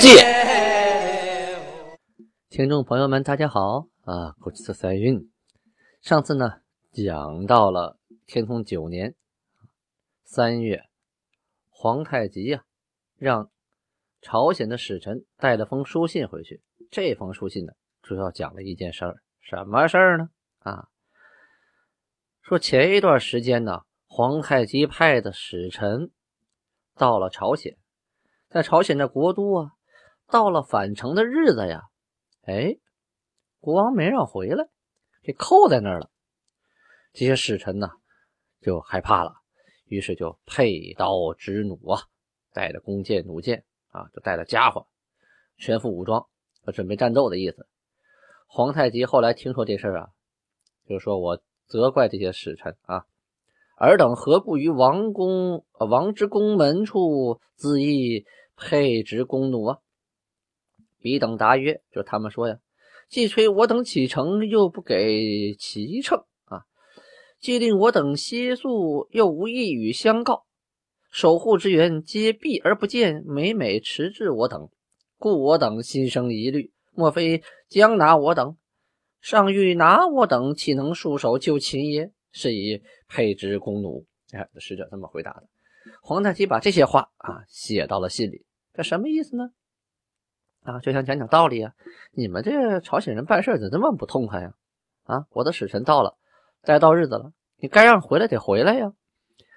鉴》。听众朋友们，大家好啊！古次赛运，上次呢讲到了天通九年三月，皇太极呀让朝鲜的使臣带了封书信回去。这封书信呢，主要讲了一件事儿，什么事儿呢？啊，说前一段时间呢，皇太极派的使臣到了朝鲜，在朝鲜的国都啊，到了返程的日子呀。哎，国王没让回来，给扣在那儿了。这些使臣呢，就害怕了，于是就佩刀执弩啊，带着弓箭、弩箭啊，就带着家伙，全副武装，准备战斗的意思。皇太极后来听说这事儿啊，就是说我责怪这些使臣啊，尔等何故于王宫、王之宫门处恣意佩执弓弩啊？彼等答曰：“就他们说呀，既催我等启程，又不给骑乘啊；既令我等歇宿，又无一语相告。守护之员皆避而不见，每每迟滞我等，故我等心生疑虑。莫非将拿我等？上欲拿我等，岂能束手就擒耶？是以配之弓弩。”哎，使者这么回答的。皇太极把这些话啊写到了信里，这什么意思呢？啊，就想讲讲道理啊！你们这朝鲜人办事怎么这么不痛快呀？啊，我的使臣到了，该到日子了，你该让回来得回来呀！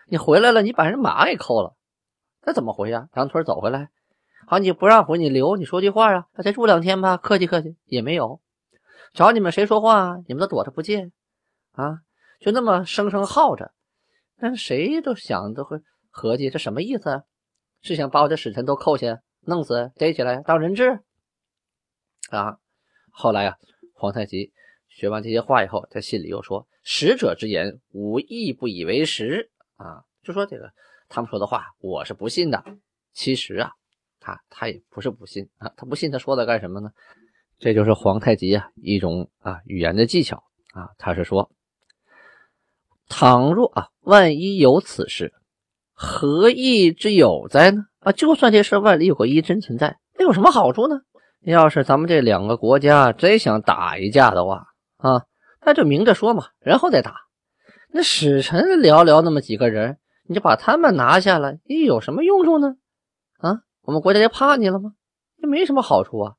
你回来了，你把人马给扣了，那怎么回呀？两腿走回来？好，你不让回，你留，你说句话啊！再住两天吧，客气客气也没有。找你们谁说话，你们都躲着不见啊！就那么生生耗着，但谁都想都会合计，这什么意思啊？是想把我的使臣都扣下？弄死，逮起来当人质啊！后来啊，皇太极学完这些话以后，在信里又说：“使者之言，吾亦不以为实啊。”就说这个他们说的话，我是不信的。其实啊，他他也不是不信啊，他不信他说的干什么呢？这就是皇太极啊一种啊语言的技巧啊。他是说：“倘若啊，万一有此事，何意之有哉呢？”啊，就算这事万里有个一真存在，那有什么好处呢？要是咱们这两个国家真想打一架的话啊，那就明着说嘛，然后再打。那使臣寥寥那么几个人，你就把他们拿下了，你有什么用处呢？啊，我们国家就怕你了吗？这没什么好处啊。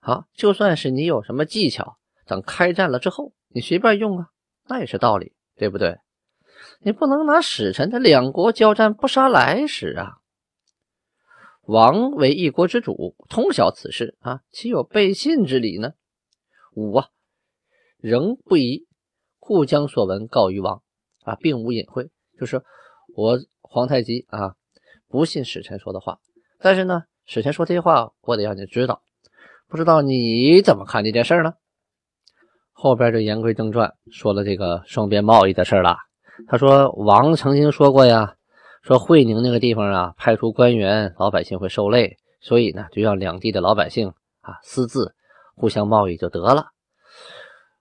好，就算是你有什么技巧，等开战了之后，你随便用啊，那也是道理，对不对？你不能拿使臣，他两国交战不杀来使啊。王为一国之主，通晓此事啊，岂有背信之理呢？五啊，仍不疑，故将所闻告于王啊，并无隐晦。就是我皇太极啊，不信使臣说的话，但是呢，使臣说这些话，我得让你知道。不知道你怎么看这件事呢？后边就言归正传，说了这个双边贸易的事了。他说，王曾经说过呀。说会宁那个地方啊，派出官员，老百姓会受累，所以呢，就让两地的老百姓啊私自互相贸易就得了。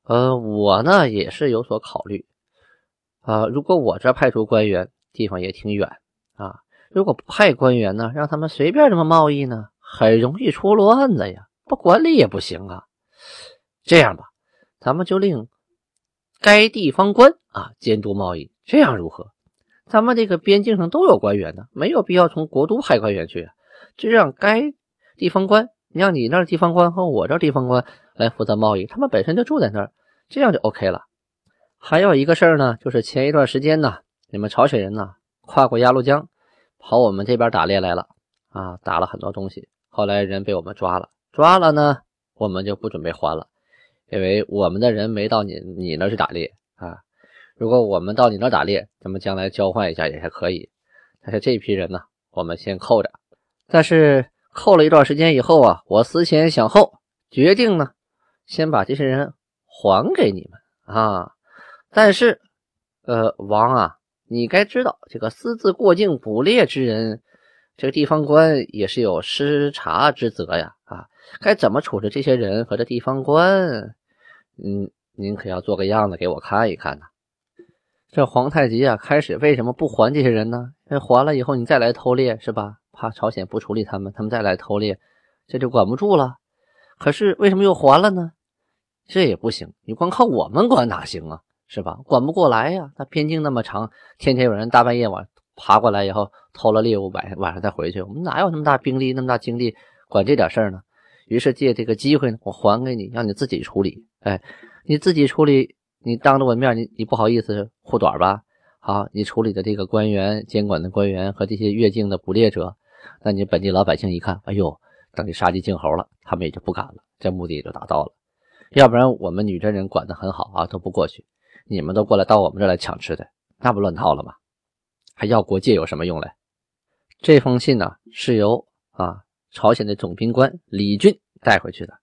呃，我呢也是有所考虑啊。如果我这派出官员，地方也挺远啊。如果不派官员呢，让他们随便这么贸易呢，很容易出乱子呀。不管理也不行啊。这样吧，咱们就令该地方官啊监督贸易，这样如何？咱们这个边境上都有官员呢，没有必要从国都派官员去，就让该地方官，让你那地方官和我这地方官来负责贸易，他们本身就住在那儿，这样就 OK 了。还有一个事儿呢，就是前一段时间呢，你们朝鲜人呢跨过鸭绿江，跑我们这边打猎来了啊，打了很多东西，后来人被我们抓了，抓了呢，我们就不准备还了，因为我们的人没到你你那去打猎啊。如果我们到你那打猎，咱们将来交换一下也还可以。但是这批人呢，我们先扣着。但是扣了一段时间以后啊，我思前想后，决定呢，先把这些人还给你们啊。但是，呃，王啊，你该知道，这个私自过境捕猎之人，这个地方官也是有失察之责呀啊。该怎么处置这些人和这地方官？嗯，您可要做个样子给我看一看呢。这皇太极啊，开始为什么不还这些人呢？这还了以后，你再来偷猎是吧？怕朝鲜不处理他们，他们再来偷猎，这就管不住了。可是为什么又还了呢？这也不行，你光靠我们管哪行啊？是吧？管不过来呀。那边境那么长，天天有人大半夜晚爬过来以后偷了猎物，晚晚上再回去，我们哪有那么大兵力、那么大精力管这点事儿呢？于是借这个机会呢，我还给你，让你自己处理。哎，你自己处理，你当着我面，你你不好意思护短吧？好，你处理的这个官员、监管的官员和这些越境的捕猎者。那你本地老百姓一看，哎呦，等于杀鸡儆猴了，他们也就不敢了，这目的也就达到了。要不然我们女真人管得很好啊，都不过去，你们都过来到我们这来抢吃的，那不乱套了吗？还要国界有什么用嘞？这封信呢，是由啊朝鲜的总兵官李俊带回去的。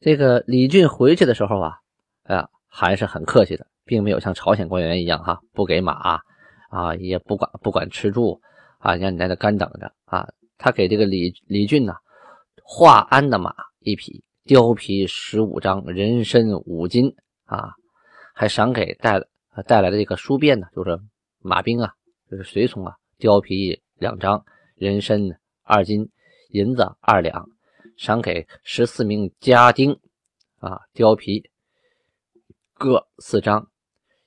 这个李俊回去的时候啊，啊还是很客气的，并没有像朝鲜官员一样哈，不给马啊，也不管不管吃住。啊，让你在这干等着啊！他给这个李李俊呢，华安的马一匹，貂皮十五张，人参五斤啊，还赏给带带来的这个书便呢，就是马兵啊，就是随从啊，貂皮两张，人参二斤，银子二两，赏给十四名家丁啊，貂皮各四张，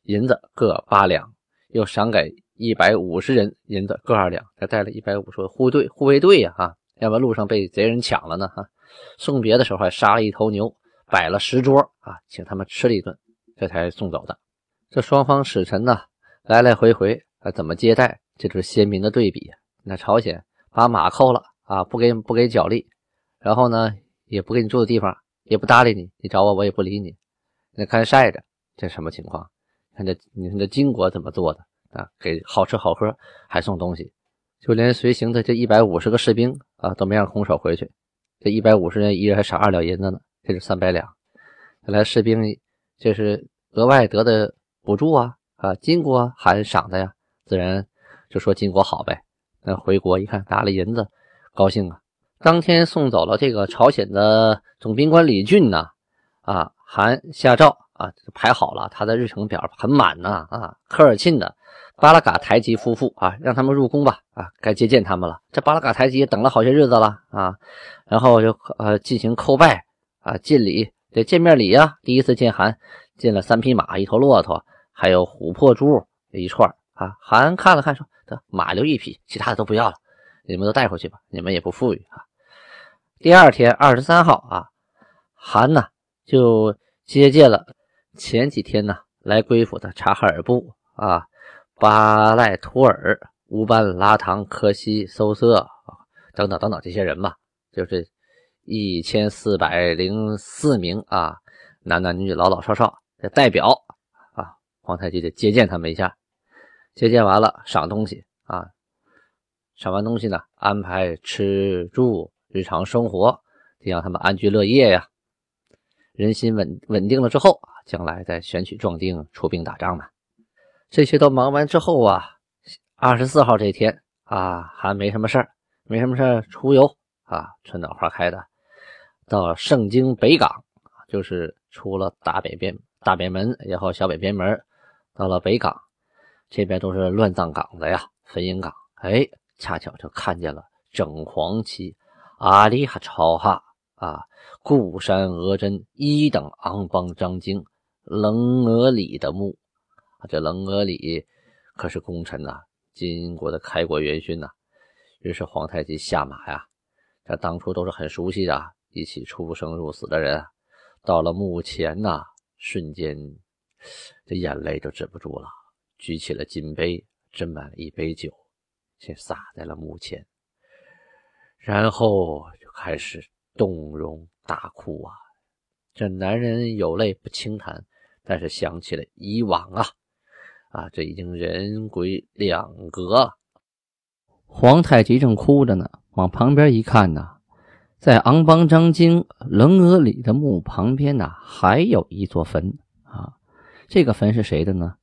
银子各八两，又赏给。一百五十人银子各二两，还带了一百五十个护队护卫队呀！哈，要不然路上被贼人抢了呢！哈，送别的时候还杀了一头牛，摆了十桌啊，请他们吃了一顿，这才送走的。这双方使臣呢，来来回回啊，怎么接待？这就是鲜明的对比。那朝鲜把马扣了啊，不给不给脚力，然后呢，也不给你住的地方，也不搭理你，你找我我也不理你，那看晒着，这什么情况？看这你看这金国怎么做的？啊，给好吃好喝，还送东西，就连随行的这一百五十个士兵啊，都没让空手回去。这一百五十人，一人还赏二两银子呢，这是三百两。看来士兵这是额外得的补助啊啊，金国还赏的呀，自然就说金国好呗。那回国一看拿了银子，高兴啊。当天送走了这个朝鲜的总兵官李俊呢，啊，韩下诏啊，排好了他的日程表，很满呢啊，科尔沁的。巴拉嘎台吉夫妇啊，让他们入宫吧啊，该接见他们了。这巴拉嘎台吉等了好些日子了啊，然后就呃进行叩拜啊，敬礼这见面礼呀。第一次见韩，进了三匹马，一头骆驼，还有琥珀珠一串啊。韩看了看，说：“得马留一匹，其他的都不要了，你们都带回去吧，你们也不富裕啊。”第二天二十三号啊，韩呢就接见了前几天呢来归府的察哈尔部啊。巴赖图尔、乌班拉唐、科西、搜瑟啊，等等等等这些人吧，就是一千四百零四名啊，男男女女、老老少少的代表啊，皇太极就接见他们一下，接见完了赏东西啊，赏完东西呢，安排吃住、日常生活，得让他们安居乐业呀，人心稳稳定了之后啊，将来再选取壮丁出兵打仗嘛。这些都忙完之后啊，二十四号这天啊，还没什么事儿，没什么事儿，出游啊，春暖花开的，到盛京北港，就是出了大北边大北门，然后小北边门，到了北港，这边都是乱葬岗子呀，坟茔岗。哎，恰巧就看见了整黄旗，阿里哈朝哈啊，固山额真一等昂邦张京棱额里的墓。这棱额里可是功臣呐，金国的开国元勋呐。于是皇太极下马呀，这当初都是很熟悉的，一起出生入死的人，到了墓前呐，瞬间这眼泪就止不住了，举起了金杯，斟满了一杯酒，先洒在了墓前，然后就开始动容大哭啊。这男人有泪不轻弹，但是想起了以往啊。啊，这已经人鬼两隔了。皇太极正哭着呢，往旁边一看呢，在昂邦张京棱额里的墓旁边呢，还有一座坟啊。这个坟是谁的呢？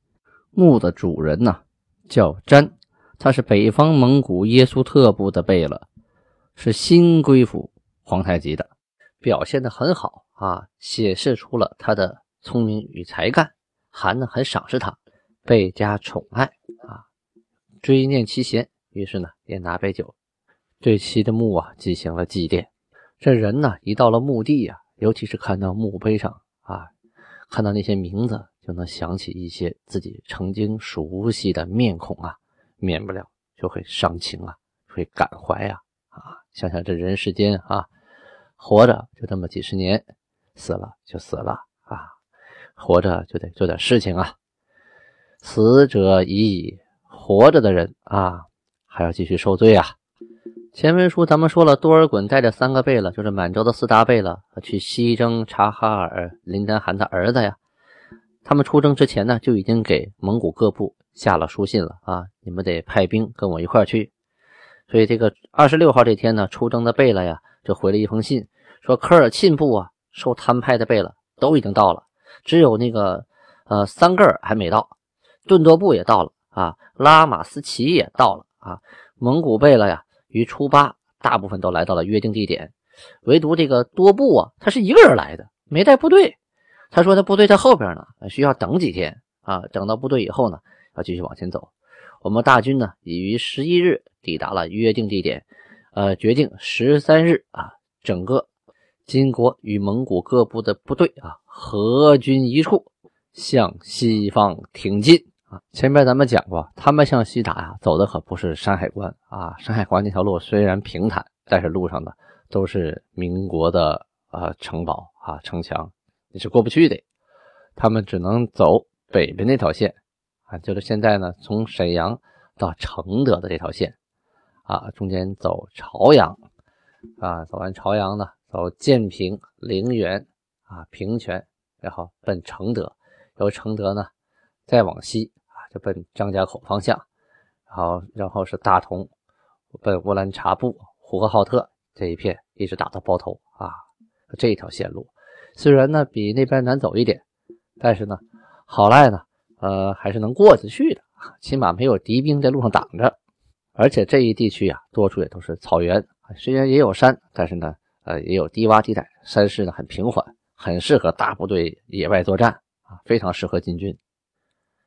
墓的主人呢叫詹，他是北方蒙古耶苏特部的贝勒，是新归附皇太极的，表现的很好啊，显示出了他的聪明与才干。韩呢很赏识他，倍加宠爱啊，追念其贤，于是呢也拿杯酒对其的墓啊进行了祭奠。这人呢，一到了墓地呀，尤其是看到墓碑上啊，看到那些名字，就能想起一些自己曾经熟悉的面孔啊，免不了就会伤情啊，会感怀呀啊！想想这人世间啊，活着就这么几十年，死了就死了啊，活着就得做点事情啊，死者已矣，活着的人啊，还要继续受罪啊。前文书咱们说了，多尔衮带着三个贝勒，就是满洲的四大贝勒，去西征察哈尔林丹汗的儿子呀。他们出征之前呢，就已经给蒙古各部下了书信了啊，你们得派兵跟我一块去。所以这个二十六号这天呢，出征的贝勒呀，就回了一封信，说科尔沁部啊，受摊派的贝勒都已经到了，只有那个呃三个还没到，顿多部也到了啊，拉马斯奇也到了啊，蒙古贝勒呀。于初八，大部分都来到了约定地点，唯独这个多布啊，他是一个人来的，没带部队。他说他部队在后边呢，需要等几天啊，等到部队以后呢，要继续往前走。我们大军呢，已于十一日抵达了约定地点，呃，决定十三日啊，整个金国与蒙古各部的部队啊，合军一处，向西方挺进啊。前面咱们讲过，他们向西打呀，走的可不是山海关啊。山海关那条路虽然平坦，但是路上呢都是民国的啊城堡啊城墙，你是过不去的。他们只能走北边那条线啊，就是现在呢从沈阳到承德的这条线啊，中间走朝阳啊，走完朝阳呢，走建平、陵园啊、平泉，然后奔承德，由承德呢再往西。啊就奔张家口方向，然后然后是大同，奔乌兰察布、呼和浩特这一片，一直打到包头啊，这一条线路虽然呢比那边难走一点，但是呢好赖呢，呃还是能过得去的，起码没有敌兵在路上挡着。而且这一地区呀，多处也都是草原，虽然也有山，但是呢，呃也有低洼地带，山势呢很平缓，很适合大部队野外作战啊，非常适合进军。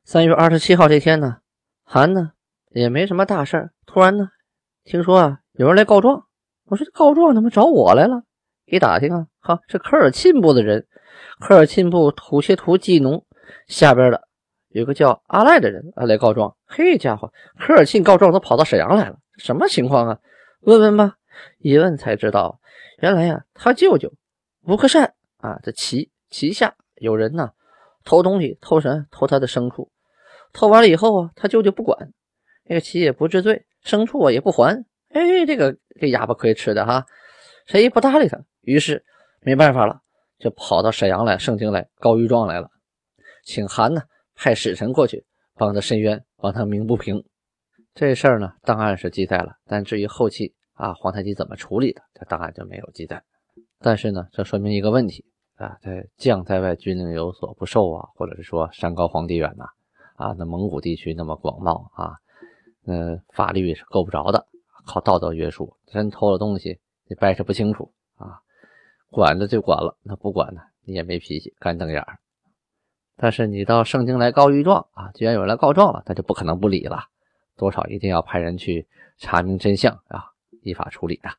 三月二十七号这天呢，韩呢也没什么大事。突然呢，听说啊有人来告状。我说告状怎么找我来了？一打听啊，哈是科尔沁部的人。科尔沁部土切图济农下边的有个叫阿赖的人啊来告状。嘿家伙，科尔沁告状都跑到沈阳来了，什么情况啊？问问吧。一问才知道，原来呀他舅舅吴克善啊这旗旗下有人呢偷东西偷什偷他的牲畜。偷完了以后啊，他舅舅不管，那个旗也不治罪，牲畜啊也不还。哎，这个这哑巴亏吃的哈，谁也不搭理他。于是没办法了，就跑到沈阳来，盛京来告御状来了，请韩呢派使臣过去帮他申冤，帮他鸣不平。这事儿呢档案是记载了，但至于后期啊皇太极怎么处理的，这档案就没有记载。但是呢，这说明一个问题啊，这将在外，军令有所不受啊，或者是说山高皇帝远呐。啊，那蒙古地区那么广袤啊，嗯，法律是够不着的，靠道德约束。真偷了东西，你掰扯不清楚啊，管的就管了，那不管呢，你也没脾气，干瞪眼儿。但是你到圣经来告御状啊，既然有人来告状了，那就不可能不理了，多少一定要派人去查明真相啊，依法处理啊。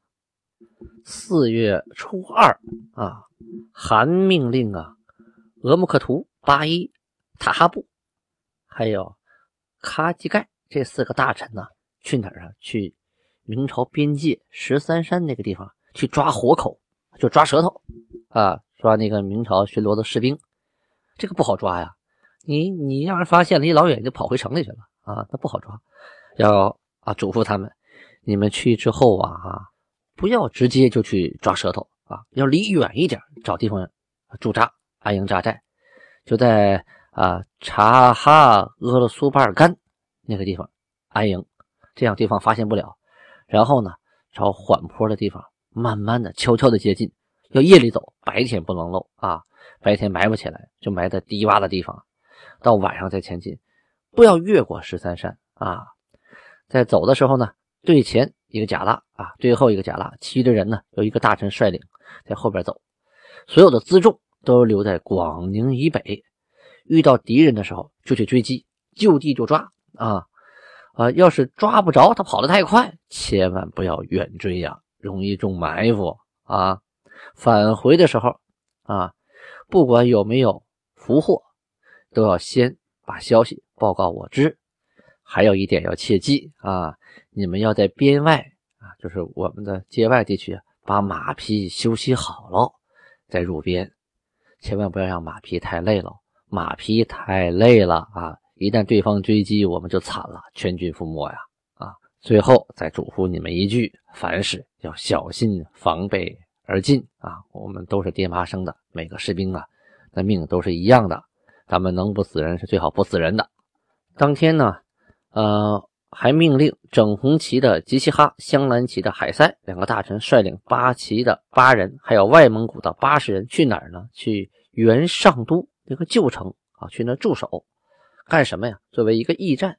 四月初二啊，韩命令啊，额木克图、八一、塔哈布。还有卡吉盖这四个大臣呢，去哪儿啊？去明朝边界十三山那个地方去抓活口，就抓舌头啊，抓那个明朝巡逻的士兵。这个不好抓呀，你你让人发现了，一老远就跑回城里去了啊，那不好抓。要啊，嘱咐他们，你们去之后啊，不要直接就去抓舌头啊，要离远一点，找地方驻扎安营扎寨，就在。啊，察哈俄勒苏巴尔干那个地方安营，这样对方发现不了。然后呢，找缓坡的地方慢慢的、悄悄的接近，要夜里走，白天不能漏啊，白天埋不起来，就埋在低洼的地方，到晚上再前进，不要越过十三山啊。在走的时候呢，队前一个甲拉啊，队后一个甲拉，其余的人呢由一个大臣率领，在后边走，所有的辎重都留在广宁以北。遇到敌人的时候就去追击，就地就抓啊啊！要是抓不着他跑得太快，千万不要远追呀，容易中埋伏啊！返回的时候啊，不管有没有俘获，都要先把消息报告我知。还有一点要切记啊，你们要在边外啊，就是我们的界外地区，把马匹休息好了再入边，千万不要让马匹太累了。马匹太累了啊！一旦对方追击，我们就惨了，全军覆没呀！啊，最后再嘱咐你们一句：凡事要小心防备而进啊！我们都是爹妈生的，每个士兵啊，那命都是一样的，咱们能不死人是最好不死人的。当天呢，呃，还命令整红旗的吉齐哈、镶蓝旗的海塞两个大臣率领八旗的八人，还有外蒙古的八十人去哪儿呢？去原上都。这个旧城啊，去那驻守干什么呀？作为一个驿站，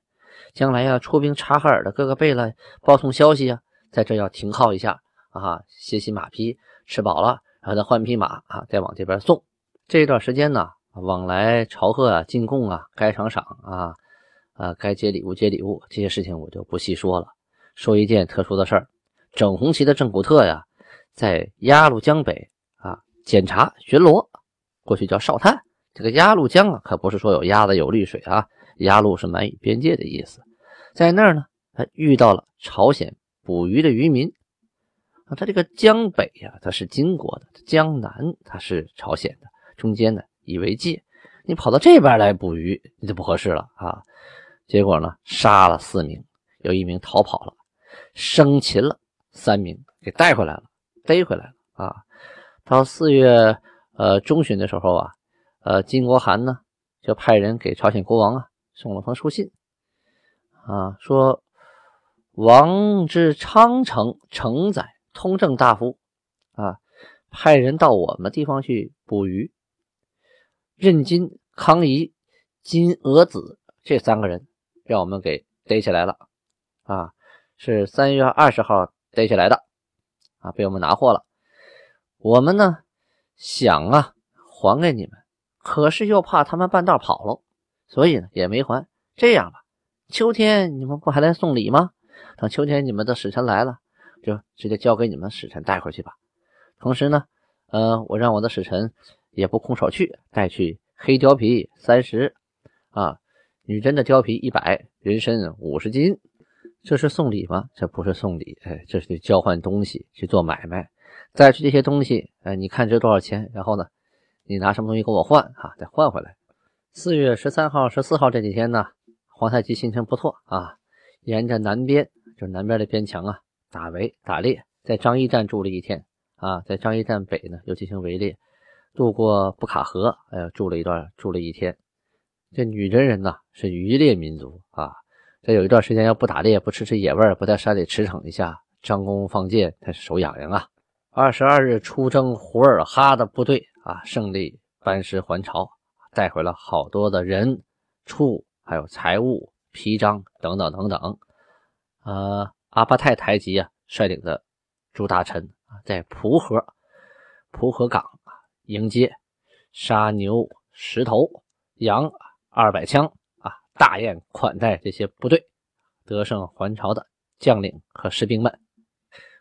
将来要出兵察哈尔的各个贝勒报送消息啊，在这要停靠一下啊，歇息马匹，吃饱了，然后再换匹马啊，再往这边送。这一段时间呢，往来朝贺啊，进贡啊，该赏赏啊，啊，该接礼物接礼物，这些事情我就不细说了。说一件特殊的事儿，整红旗的郑古特呀，在鸭绿江北啊检查巡逻，过去叫哨探。这个鸭绿江啊，可不是说有鸭子有绿水啊。鸭绿是满语边界的意思，在那儿呢，他遇到了朝鲜捕鱼的渔民啊。他这个江北呀，它是金国的；江南它是朝鲜的，中间呢以为界。你跑到这边来捕鱼，你就不合适了啊。结果呢，杀了四名，有一名逃跑了，生擒了三名，给带回来了，逮回来了啊。到四月呃中旬的时候啊。呃，金国韩呢，就派人给朝鲜国王啊送了封书信，啊，说王之昌城承载通政大夫啊，派人到我们地方去捕鱼，任金、康仪、金娥子这三个人让我们给逮起来了，啊，是三月二十号逮起来的，啊，被我们拿获了。我们呢想啊还给你们。可是又怕他们半道跑了，所以呢也没还。这样吧，秋天你们不还来送礼吗？等秋天你们的使臣来了，就直接交给你们使臣带回去吧。同时呢，呃，我让我的使臣也不空手去，带去黑貂皮三十啊，女真的貂皮一百，人参五十斤。这是送礼吗？这不是送礼，哎，这是交换东西，去做买卖。再去这些东西，哎，你看值多少钱？然后呢？你拿什么东西跟我换啊？再换回来。四月十三号、十四号这几天呢，皇太极心情不错啊，沿着南边，就是南边的边墙啊，打围打猎，在张掖站住了一天啊，在张掖站北呢又进行围猎，渡过布卡河，哎呀，住了一段，住了一天。这女真人呢是渔猎民族啊，这有一段时间要不打猎，不吃吃野味不在山里驰骋一下，张弓放箭，他是手痒痒啊。二十二日出征胡尔哈的部队。啊！胜利班师还朝，带回了好多的人、畜，还有财物、皮章等等等等。呃，阿巴泰台吉啊，率领的诸大臣啊，在蒲河、蒲河港啊迎接，杀牛十头，羊二百枪啊，大宴款待这些部队得胜还朝的将领和士兵们。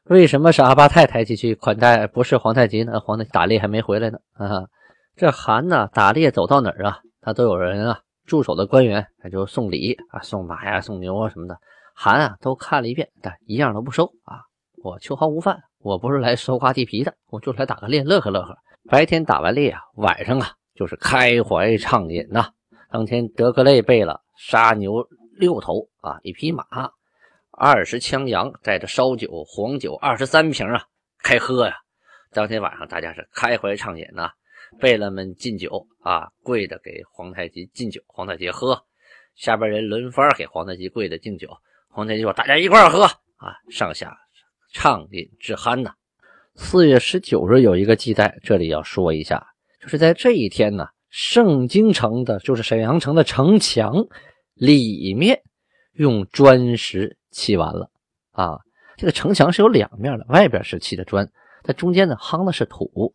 为什么是阿巴泰台吉去款待，不是皇太极呢？皇太极打猎还没回来呢。啊，这韩呢，打猎走到哪儿啊，他都有人啊，驻守的官员他就送礼啊，送马呀，送牛啊什么的。韩啊都看了一遍，但一样都不收啊。我秋毫无犯，我不是来搜刮地皮的，我就来打个猎，乐呵乐呵。白天打完猎啊，晚上啊就是开怀畅饮呐。当天德格类备了杀牛六头啊，一匹马。二十枪羊带着烧酒、黄酒二十三瓶啊，开喝呀！当天晚上大家是开怀畅饮呐，贝勒们敬酒啊，跪着给皇太极敬酒，皇太极喝，下边人轮番给皇太极跪着敬酒，皇太极说：“大家一块喝啊！”上下畅饮至酣呐。四月十九日有一个记载，这里要说一下，就是在这一天呢，盛京城的，就是沈阳城的城墙里面用砖石砌完了啊。这个城墙是有两面的，外边是砌的砖，它中间呢夯的是土，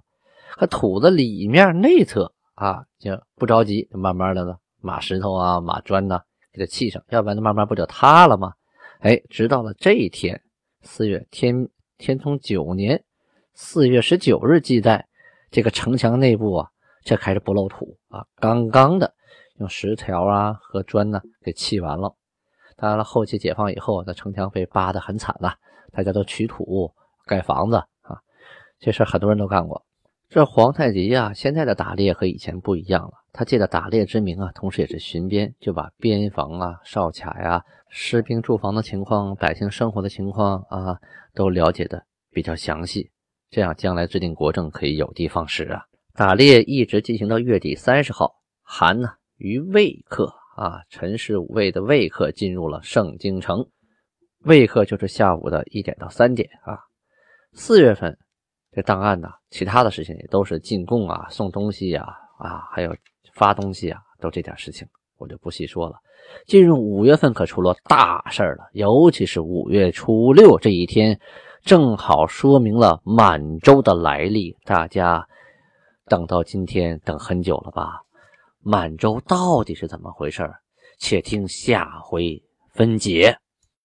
可土的里面内侧啊，就不着急，慢慢的呢，码石头啊，码砖呐，给它砌上，要不然它慢慢不就塌了吗？哎，直到了这一天，四月天天聪九年四月十九日记载，这个城墙内部啊，这开始不漏土啊，刚刚的用石条啊和砖呢给砌完了。当然了，后期解放以后，那城墙被扒得很惨了。大家都取土盖房子啊，这事很多人都干过。这皇太极呀，现在的打猎和以前不一样了。他借着打猎之名啊，同时也是巡边，就把边防啊、哨卡呀、士兵驻防的情况、百姓生活的情况啊，都了解的比较详细。这样将来制定国政可以有的放矢啊。打猎一直进行到月底三十号，韩呢于未刻啊，陈氏五卫的未刻进入了盛京城。未课就是下午的一点到三点啊。四月份这档案呢，其他的事情也都是进贡啊、送东西呀、啊，还有发东西啊，都这点事情，我就不细说了。进入五月份可出了大事了，尤其是五月初六这一天，正好说明了满洲的来历。大家等到今天等很久了吧？满洲到底是怎么回事？且听下回分解。